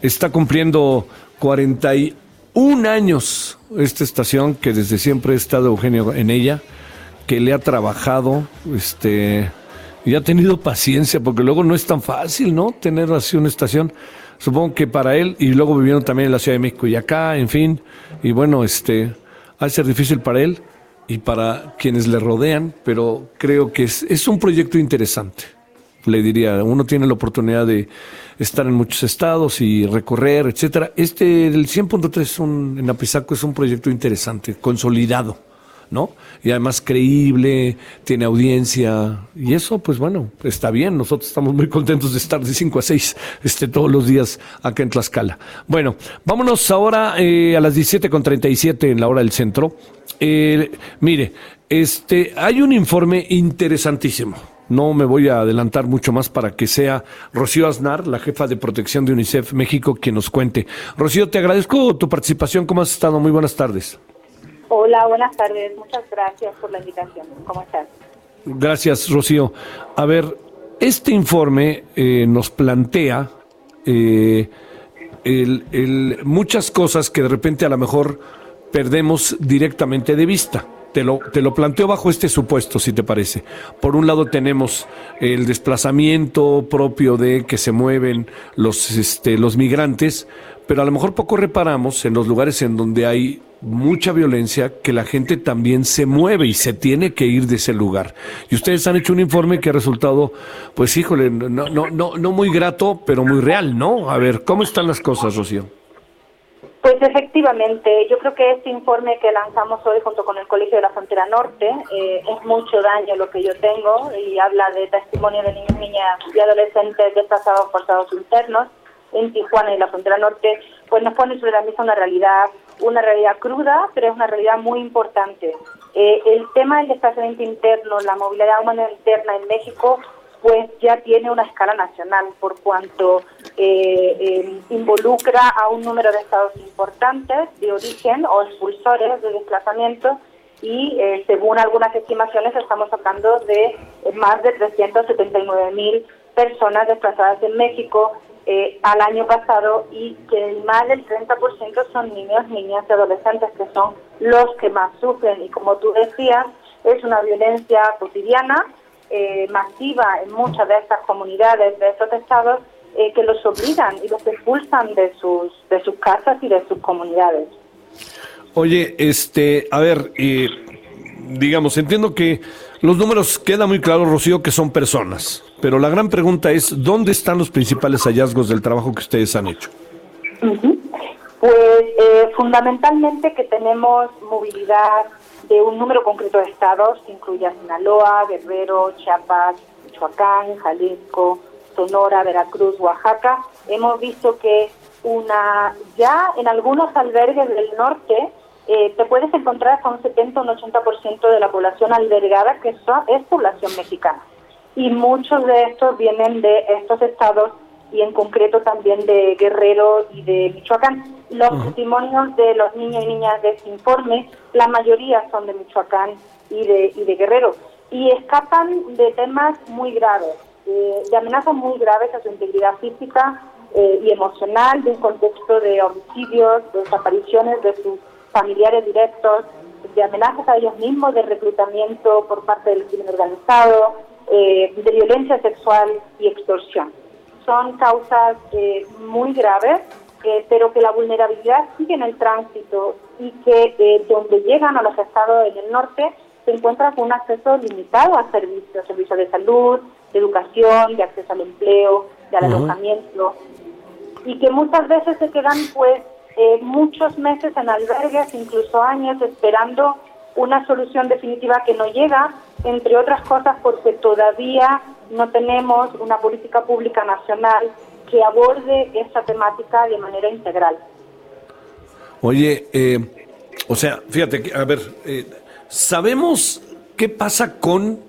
[SPEAKER 3] Está cumpliendo 41 años esta estación que desde siempre ha estado Eugenio en ella, que le ha trabajado, este, y ha tenido paciencia, porque luego no es tan fácil, ¿no? Tener así una estación. Supongo que para él, y luego vivieron también en la Ciudad de México y acá, en fin, y bueno, este, ha de ser difícil para él y para quienes le rodean, pero creo que es, es un proyecto interesante. Le diría, uno tiene la oportunidad de estar en muchos estados y recorrer, etcétera. Este, el 100.3 es un- en Apizaco es un proyecto interesante, consolidado, ¿no? Y además creíble, tiene audiencia, y eso, pues bueno, está bien. Nosotros estamos muy contentos de estar de 5 a 6 este, todos los días acá en Tlaxcala. Bueno, vámonos ahora eh, a las 17.37 en la hora del centro. Eh, mire, este, hay un informe interesantísimo. No me voy a adelantar mucho más para que sea Rocío Aznar, la jefa de protección de UNICEF México, quien nos cuente. Rocío, te agradezco tu participación. ¿Cómo has estado? Muy buenas tardes.
[SPEAKER 5] Hola, buenas tardes. Muchas gracias por la invitación. ¿Cómo estás?
[SPEAKER 3] Gracias, Rocío. A ver, este informe eh, nos plantea eh, el- el- muchas cosas que de repente a lo mejor perdemos directamente de vista. Te lo, te lo planteo bajo este supuesto, si te parece. Por un lado tenemos el desplazamiento propio de que se mueven los, este, los migrantes, pero a lo mejor poco reparamos en los lugares en donde hay mucha violencia que la gente también se mueve y se tiene que ir de ese lugar. Y ustedes han hecho un informe que ha resultado, pues híjole, no, no, no, no muy grato, pero muy real, ¿no? A ver, ¿cómo están las cosas, Rocío?
[SPEAKER 5] Pues efectivamente, yo creo que este informe que lanzamos hoy junto con el Colegio de la Frontera Norte eh, es mucho daño lo que yo tengo y habla de testimonio de niños, niñas y adolescentes desplazados forzados internos en Tijuana y la Frontera Norte, pues nos pone sobre la mesa una realidad, una realidad cruda, pero es una realidad muy importante. Eh, el tema del desplazamiento interno, la movilidad humana interna en México, pues ya tiene una escala nacional por cuanto eh, eh, involucra a un número de estados importantes de origen o expulsores de desplazamiento y eh, según algunas estimaciones estamos hablando de más de 379 mil personas desplazadas en México eh, al año pasado y que más del 30% son niños, niñas y adolescentes que son los que más sufren. Y como tú decías es una violencia cotidiana eh, masiva en muchas de estas comunidades, de estos estados, eh, que los obligan y los expulsan de sus, de sus casas y de sus comunidades.
[SPEAKER 3] Oye, este, a ver, eh, digamos, entiendo que los números queda muy claro, Rocío, que son personas, pero la gran pregunta es, ¿dónde están los principales hallazgos del trabajo que ustedes han hecho?
[SPEAKER 5] Pues fundamentalmente que tenemos movilidad de un número concreto de estados, que incluye Sinaloa, Guerrero, Chiapas, Michoacán, Jalisco, Sonora, Veracruz, Oaxaca. Hemos visto que una ya en algunos albergues del norte eh, te puedes encontrar con un 70 o un 80% de la población albergada que es población mexicana. Y muchos de estos vienen de estos estados y en concreto también de Guerrero y de Michoacán. Los testimonios de los niños y niñas de este informe, la mayoría son de Michoacán y de, y de Guerrero, y escapan de temas muy graves, eh, de amenazas muy graves a su integridad física eh, y emocional, de un contexto de homicidios, de desapariciones de sus familiares directos, de amenazas a ellos mismos, de reclutamiento por parte del crimen organizado, eh, de violencia sexual y extorsión. Son causas eh, muy graves, eh, pero que la vulnerabilidad sigue en el tránsito y que donde llegan a los estados en el norte se encuentran con un acceso limitado a servicios, servicios de salud, de educación, de acceso al empleo, de alojamiento, y que muchas veces se quedan pues muchos meses en albergues, incluso años, esperando una solución definitiva que no llega, entre otras cosas porque todavía no tenemos una política pública nacional que aborde esta temática de manera integral.
[SPEAKER 3] Oye, eh, o sea, fíjate, a ver, eh, ¿sabemos qué pasa con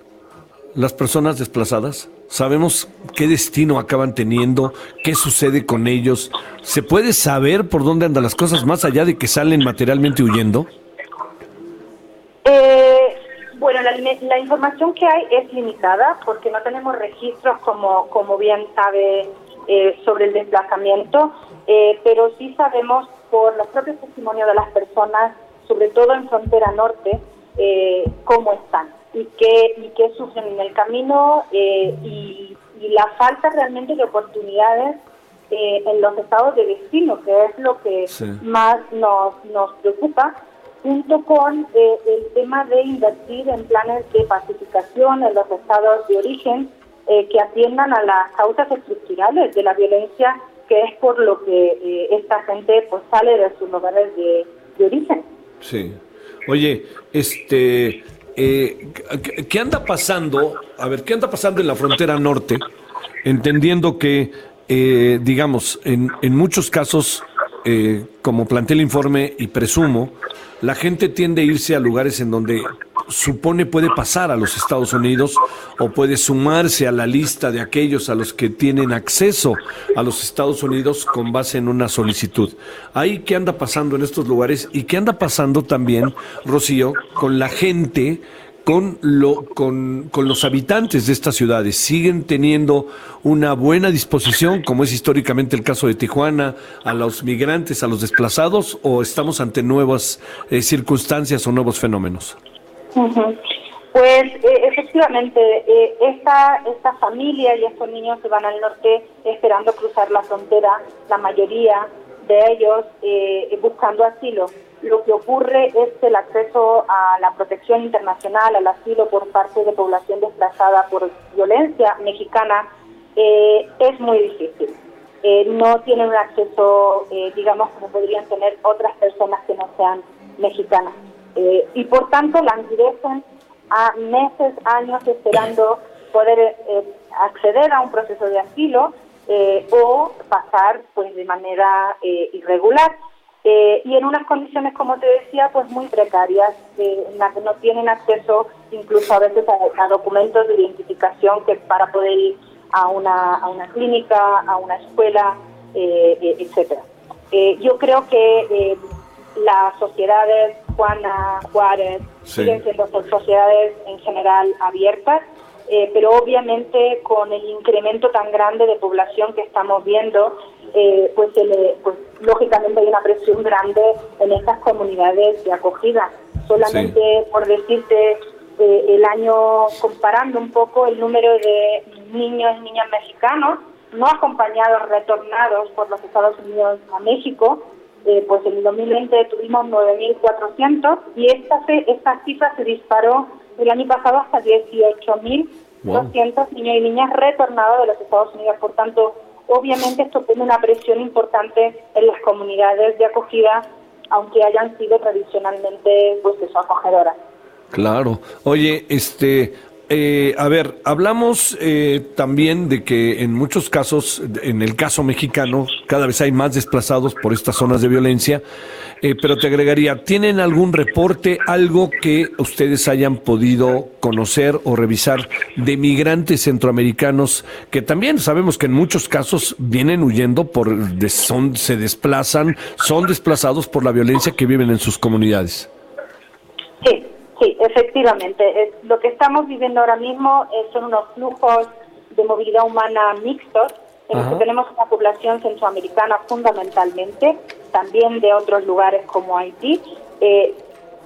[SPEAKER 3] las personas desplazadas? ¿Sabemos qué destino acaban teniendo? ¿Qué sucede con ellos? ¿Se puede saber por dónde andan las cosas más allá de que salen materialmente huyendo?
[SPEAKER 5] Eh, bueno, la, información que hay es limitada porque no tenemos registros, como, como bien sabe, eh, sobre el desplazamiento, eh, pero sí sabemos por los propios testimonios de las personas, sobre todo en frontera norte, eh, cómo están y qué, y qué sufren en el camino y, la falta realmente de oportunidades en los estados de destino, que es lo que más nos, nos preocupa junto con eh, el tema de invertir en planes de pacificación en los estados de origen eh, que atiendan a las causas estructurales de la violencia, que es por lo que eh, esta gente pues sale de sus lugares de, origen.
[SPEAKER 3] Sí. Oye, este, ¿qué anda pasando? A ver, ¿qué anda pasando en la frontera norte? Entendiendo que, digamos, en, en muchos casos, como plantea el informe y presumo, la gente tiende a irse a lugares en donde supone puede pasar a los Estados Unidos o puede sumarse a la lista de aquellos a los que tienen acceso a los Estados Unidos con base en una solicitud. ¿Ahí qué anda pasando en estos lugares y qué anda pasando también, Rocío, con la gente con, lo, con, con, los habitantes de estas ciudades? ¿Siguen teniendo una buena disposición, como es históricamente el caso de Tijuana, a los migrantes, a los desplazados, o estamos ante nuevas eh, circunstancias o nuevos fenómenos?
[SPEAKER 5] Pues eh, efectivamente, eh, esta, esta familia y estos niños se van al norte esperando cruzar la frontera, la mayoría de ellos buscando asilo lo que ocurre es que el acceso a la protección internacional, al asilo por parte de población desplazada por violencia mexicana eh, es muy difícil. Eh, no tienen un acceso, eh, digamos, como podrían tener otras personas que no sean mexicanas. y por tanto languidecen a meses, años esperando poder acceder a un proceso de asilo o pasar pues de manera irregular. Eh, y en unas condiciones, como te decía, pues muy precarias, en las que no tienen acceso incluso a veces a, documentos de identificación que para poder ir a una, a una clínica, a una escuela, eh, eh etcétera. Eh, yo creo que las sociedades Juana, Juárez,
[SPEAKER 3] Sí.
[SPEAKER 5] siguen siendo so- sociedades en general abiertas, eh, pero obviamente con el incremento tan grande de población que estamos viendo, eh, pues, se le- pues lógicamente hay una presión grande en estas comunidades de acogida. Solamente por decirte, eh, el año comparando un poco el número de niños y niñas mexicanos no acompañados, retornados por los Estados Unidos a México, eh, pues en el 2020 tuvimos 9.400 y esta, fe- esta cifra se disparó el año pasado hasta 18.200 niños y niñas retornados de los Estados Unidos. Por tanto, obviamente esto pone una presión importante en las comunidades de acogida, aunque hayan sido tradicionalmente pues eso, acogedoras.
[SPEAKER 3] Claro. Oye, este, eh, a ver, hablamos eh, también de que en muchos casos, en el caso mexicano, cada vez hay más desplazados por estas zonas de violencia, eh, pero te agregaría, ¿tienen algún reporte, algo que ustedes hayan podido conocer o revisar de migrantes centroamericanos que también sabemos que en muchos casos vienen huyendo por, son, se desplazan, son desplazados por la violencia que viven en sus comunidades?
[SPEAKER 5] Sí, sí, efectivamente. Es- lo que estamos viviendo ahora mismo eh, son unos flujos de movilidad humana mixtos, en los que tenemos una población centroamericana fundamentalmente, también de otros lugares como Haití, eh,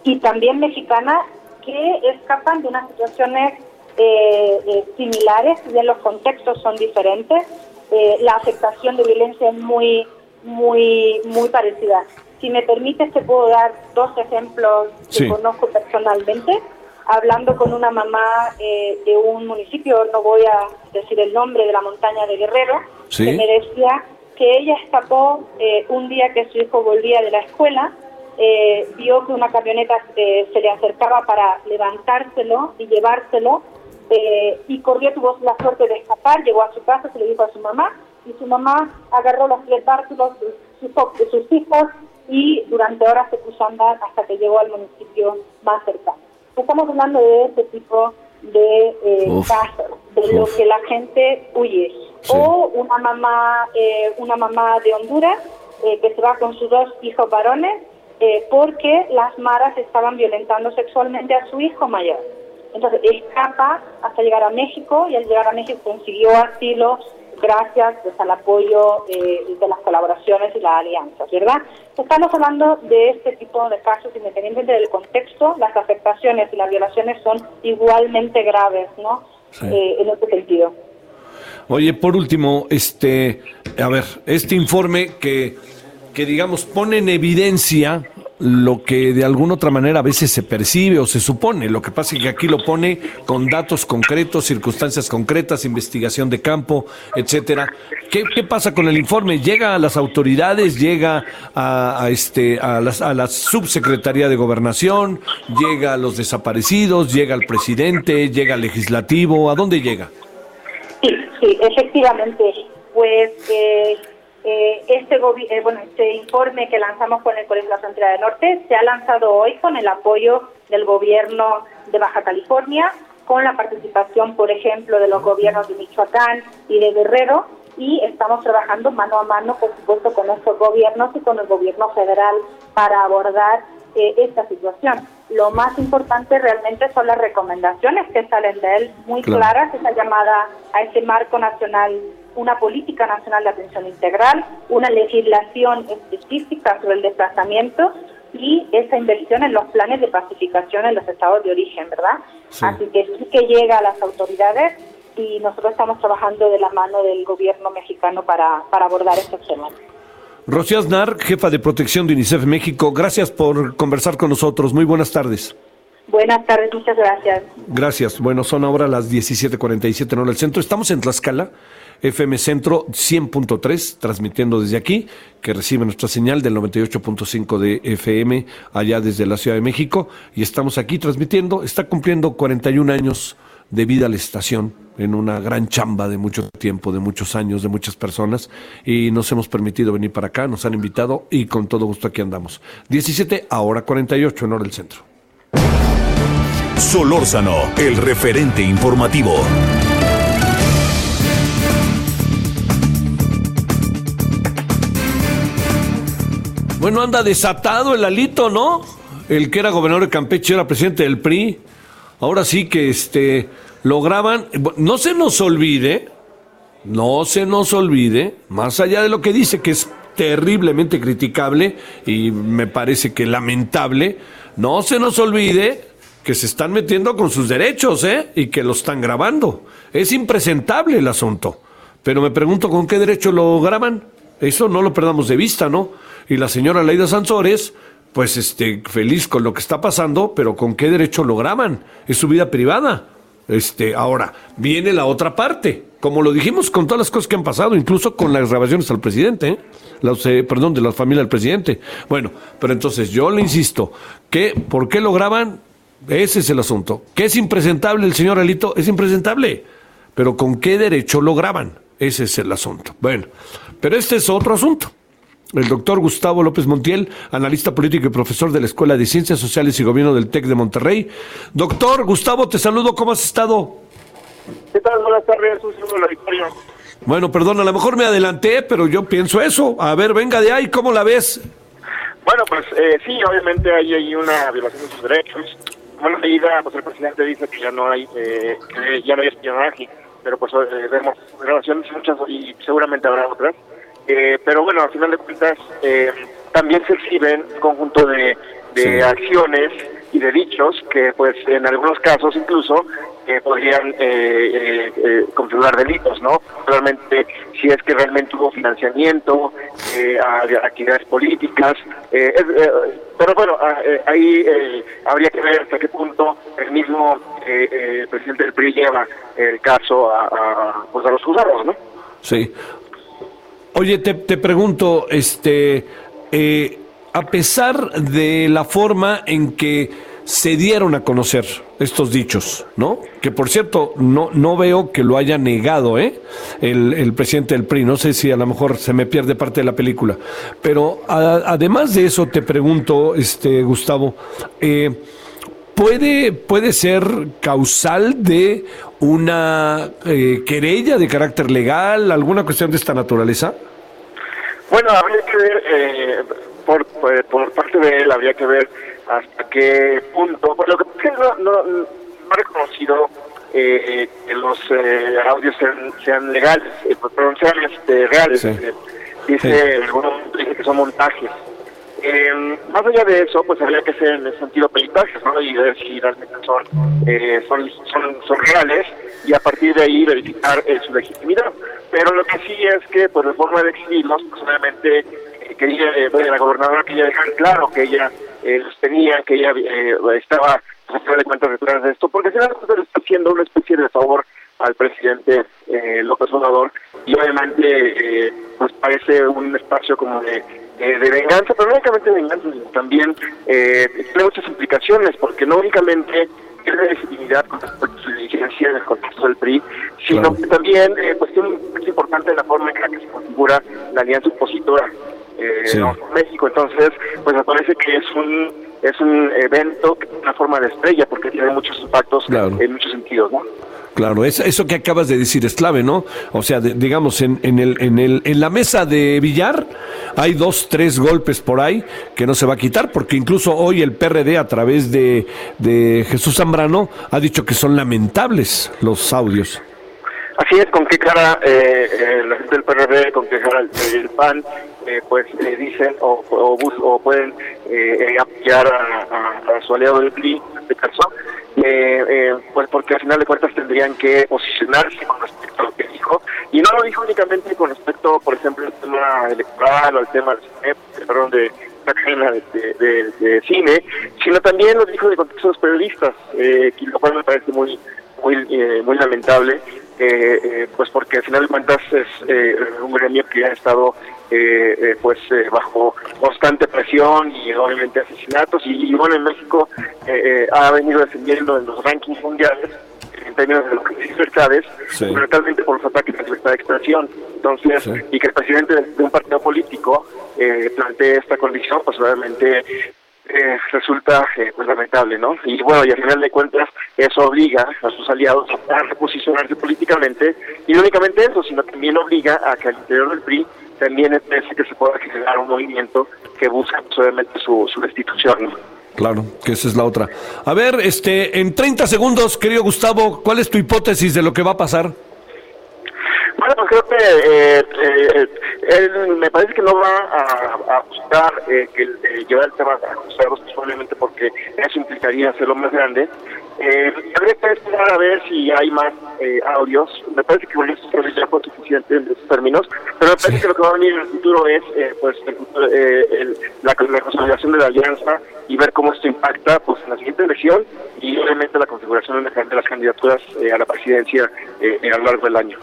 [SPEAKER 5] y también mexicana, que escapan de unas situaciones eh, eh, similares, si bien los contextos son diferentes, eh, la afectación de violencia es muy, muy, muy parecida. Si me permites, te puedo dar dos ejemplos que
[SPEAKER 3] Sí.
[SPEAKER 5] conozco personalmente. Hablando con una mamá eh, de un municipio, no voy a decir el nombre, de la montaña de Guerrero,
[SPEAKER 3] Sí.
[SPEAKER 5] que me decía que ella escapó eh, un día que su hijo volvía de la escuela, eh, vio que una camioneta eh, se le acercaba para levantárselo y llevárselo, eh, y corrió, tuvo la suerte de escapar, llegó a su casa, se lo dijo a su mamá, y su mamá agarró los tres bártulos sus, sus hijos y durante horas se puso a andar hasta que llegó al municipio más cercano. Estamos hablando de este tipo de eh,
[SPEAKER 3] Uf.
[SPEAKER 5] casos, de lo
[SPEAKER 3] Uf.
[SPEAKER 5] que la gente huye.
[SPEAKER 3] Sí.
[SPEAKER 5] O una mamá, eh, una mamá de Honduras eh, que se va con sus dos hijos varones eh, porque las maras estaban violentando sexualmente a su hijo mayor. Entonces escapa hasta llegar a México y al llegar a México consiguió asilo gracias pues, al apoyo eh, de las colaboraciones y las alianzas, ¿verdad? Estamos hablando de este tipo de casos, independientemente del contexto, las afectaciones y las violaciones son igualmente graves, ¿no?
[SPEAKER 3] Sí.
[SPEAKER 5] Eh, en este sentido.
[SPEAKER 3] Oye, por último, este, a ver, este informe que, que digamos pone en evidencia lo que de alguna otra manera a veces se percibe o se supone. Lo que pasa es que aquí lo pone con datos concretos, circunstancias concretas, investigación de campo, etcétera. ¿Qué, qué pasa con el informe? ¿Llega a las autoridades? ¿Llega a, este, a, las- a la subsecretaría de gobernación? ¿Llega a los desaparecidos? ¿Llega al presidente? ¿Llega al legislativo? ¿A dónde llega?
[SPEAKER 5] Sí, sí, efectivamente. Pues eh, eh, este, eh, bueno, este informe que lanzamos con el Colegio de la Frontera del Norte se ha lanzado hoy con el apoyo del gobierno de Baja California, con la participación, por ejemplo, de los gobiernos de Michoacán y de Guerrero, y estamos trabajando mano a mano, por supuesto, con estos gobiernos y con el gobierno federal para abordar eh, esta situación. Lo más importante realmente son las recomendaciones que salen de él, muy
[SPEAKER 3] Claro.
[SPEAKER 5] claras, esa llamada a ese marco nacional, una política nacional de atención integral, una legislación específica sobre el desplazamiento y esa inversión en los planes de pacificación en los estados de origen, ¿verdad?
[SPEAKER 3] Sí.
[SPEAKER 5] Así que sí que llega a las autoridades y nosotros estamos trabajando de la mano del gobierno mexicano para, para abordar estos temas.
[SPEAKER 3] Rocío Aznar, jefa de protección de UNICEF México, gracias por conversar con nosotros. Muy buenas tardes.
[SPEAKER 5] Buenas tardes, muchas gracias.
[SPEAKER 3] Gracias. Bueno, son ahora las 17:47 en hora del centro. Estamos en Tlaxcala, FM Centro 100.3, transmitiendo desde aquí, que recibe nuestra señal del 98.5 de FM allá desde la Ciudad de México. Y estamos aquí transmitiendo. Está cumpliendo 41 años de vida la estación en una gran chamba de mucho tiempo, de muchos años, de muchas personas y nos hemos permitido venir para acá, nos han invitado y con todo gusto aquí andamos. 17 ahora 48 en hora del centro.
[SPEAKER 2] Solórzano, el referente informativo.
[SPEAKER 3] Bueno, anda desatado el alito, ¿no? el que era gobernador de Campeche era presidente del PRI. Ahora sí que este lograban, no se nos olvide, no se nos olvide, más allá de lo que dice que es terriblemente criticable y me parece que lamentable, no se nos olvide que se están metiendo con sus derechos, ¿eh? Y que lo están grabando. Es impresentable el asunto. Pero me pregunto con qué derecho lo graban. Eso no lo perdamos de vista, ¿no? Y la señora Leida Sansores, pues este, feliz con lo que está pasando, pero con qué derecho lo graban. Es su vida privada. Este, ahora, viene la otra parte. Como lo dijimos con todas las cosas que han pasado, incluso con las grabaciones al presidente, ¿eh? eh, perdón, de la familia del presidente. Bueno, pero entonces yo le insisto, que ¿por qué lo graban? Ese es el asunto. ¿Que es impresentable el señor Alito? Es impresentable. Pero ¿con qué derecho lo graban? Ese es el asunto. Bueno, pero este es otro asunto. El doctor Gustavo López Montiel, analista político y profesor de la Escuela de Ciencias Sociales y Gobierno del TEC de Monterrey. Doctor Gustavo, te saludo, ¿cómo has estado?
[SPEAKER 6] ¿Qué tal? Buenas tardes, un saludo a la victoria.
[SPEAKER 3] Bueno, perdón, a lo mejor me adelanté, pero yo pienso eso. A ver, venga de ahí, ¿cómo la ves?
[SPEAKER 6] Bueno, pues eh, sí, obviamente hay, hay una violación de sus derechos. Bueno, medida, pues el presidente dice que ya no hay, eh, que ya no hay espionaje, pero pues eh, vemos grabaciones muchas y seguramente habrá otras. Eh, pero bueno, al final de cuentas, eh, también se exhiben un conjunto de, de acciones y de dichos que pues en algunos casos incluso eh, podrían eh, eh, configurar delitos, ¿no? Realmente si es que realmente hubo financiamiento a, actividades políticas, pero bueno, ahí habría que ver hasta qué punto el mismo presidente del PRI lleva el caso a, a, pues a los juzgados, ¿no?
[SPEAKER 3] Sí. Oye, te, te pregunto, este, a pesar de la forma en que se dieron a conocer estos dichos, ¿no? Que por cierto, no, no veo que lo haya negado, ¿eh? El, presidente del PRI, no sé si a lo mejor se me pierde parte de la película. Pero además de eso, te pregunto, este, Gustavo, eh, ¿puede, ¿puede ser causal de una eh, querella de carácter legal, alguna cuestión de esta naturaleza?
[SPEAKER 6] Bueno, habría que ver, eh, por, por, parte de él, habría que ver hasta qué punto. Por lo que no, no, no ha reconocido eh, que los eh, audios sean, sean legales, eh, perdón, sean este, reales. Eh, dice, dice que son montajes. Eh, más allá de eso, pues habría que ser en el sentido peritajes, ¿no? Y ver si realmente son, eh, son, son, son reales y a partir de ahí verificar eh, su legitimidad. Pero lo que sí es que, pues, de forma de exhibirlos, pues obviamente eh, quería, eh, la gobernadora quería dejar claro que ella eh, los tenía, que ella estaba, a final de cuentas, detrás de esto, porque finalmente le está haciendo una especie de favor al presidente López Obrador y obviamente pues parece un espacio como de, de, de venganza, pero no únicamente de venganza, sino también eh, tiene muchas implicaciones, porque no únicamente pierde legitimidad con respecto a su dirigencia en el contexto del PRI, sino
[SPEAKER 3] Claro.
[SPEAKER 6] que también eh, tiene un es importante la forma en la que se configura la alianza opositora eh,
[SPEAKER 3] Sí.
[SPEAKER 6] México. Entonces, pues me parece que es un es un evento que tiene una forma de estrella porque tiene muchos impactos
[SPEAKER 3] Claro.
[SPEAKER 6] en muchos sentidos, ¿no?
[SPEAKER 3] Claro, es- eso que acabas de decir es clave, ¿no? O sea, de- digamos, en, en, el, en, el, en la mesa de billar hay dos, tres golpes por ahí que no se va a quitar, porque incluso hoy el PRD a través de, de Jesús Zambrano ha dicho que son lamentables los audios.
[SPEAKER 6] Así es, con qué cara eh, eh, la gente del PRD, con qué cara el, PAN, eh, pues eh, dicen o, o, o pueden eh, apoyar a, a- a su aliado del PRI, en este caso, eh, eh, pues porque al final de cuentas tendrían que posicionarse con respecto a lo que dijo, y no lo dijo únicamente con respecto, por ejemplo, al tema electoral o al tema del perdón, de de, de- de- cine, sino también lo dijo de contexto de los periodistas, eh, lo cual me parece muy muy eh, muy lamentable eh, eh, pues porque al final de cuentas es eh, un gremio que ha estado eh, eh, pues eh, bajo constante presión y obviamente asesinatos y, y, bueno en México ha venido descendiendo en los rankings mundiales en términos de lo que es libertades,
[SPEAKER 3] Sí.
[SPEAKER 6] fundamentalmente por los ataques a la libertad de expresión. Entonces,
[SPEAKER 3] Sí.
[SPEAKER 6] y que el presidente de, de un partido político eh, plantee esta condición, pues obviamente eh, resulta eh, pues lamentable, ¿no? Y bueno, y al final de cuentas eso obliga a sus aliados a reposicionarse políticamente y no únicamente eso, sino también obliga a que al interior del PRI también parece que se pueda generar un movimiento que busca pues, obviamente su, su destitución.
[SPEAKER 3] Claro, que esa es la otra. A ver, este, en 30 segundos, querido Gustavo, ¿cuál es tu hipótesis de lo que va a pasar?
[SPEAKER 6] Bueno, pues creo que eh, eh, él me parece que no va a, a buscar eh, que eh, llevar el tema a juzgados, probablemente porque eso implicaría hacerlo más grande. Eh, habría que esperar a ver si hay más eh, audios. Me parece que con esto ya fue suficiente en esos términos, pero me parece que lo que va a venir en el futuro es eh, pues el eh, el- la, la consolidación de la alianza y ver cómo esto impacta pues en la siguiente elección y obviamente la configuración de, de las candidaturas eh, a la presidencia eh, a lo largo del año.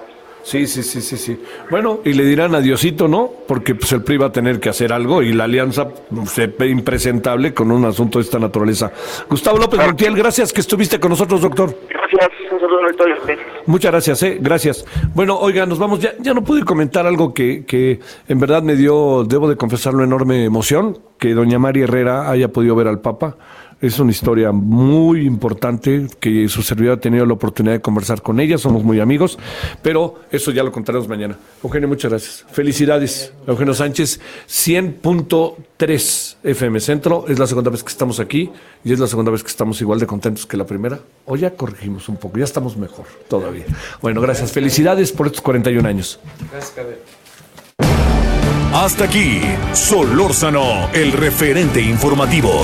[SPEAKER 3] Sí, sí, sí, sí, sí. Bueno, y le dirán adiosito, ¿no? Porque pues el PRI va a tener que hacer algo y la alianza se ve impresentable con un asunto de esta naturaleza. Gustavo López Montiel, gracias que estuviste con nosotros, doctor.
[SPEAKER 6] Gracias, un saludo.
[SPEAKER 3] Muchas gracias, eh, gracias. Bueno, oiga, nos vamos. Ya, ya no pude comentar algo que, que en verdad me dio, debo de confesarlo, enorme emoción, que doña María Herrera haya podido ver al Papa. Es una historia muy importante que su servidor ha tenido la oportunidad de conversar con ella, somos muy amigos, pero eso ya lo contaremos mañana. Eugenio, muchas gracias. Felicidades, Eugenio Sánchez, 100.3 FM Centro, es la segunda vez que estamos aquí y es la segunda vez que estamos igual de contentos que la primera. O ya corregimos un poco, ya estamos mejor todavía. Bueno, gracias, felicidades por estos 41 años.
[SPEAKER 2] Hasta aquí, Solórzano, el referente informativo.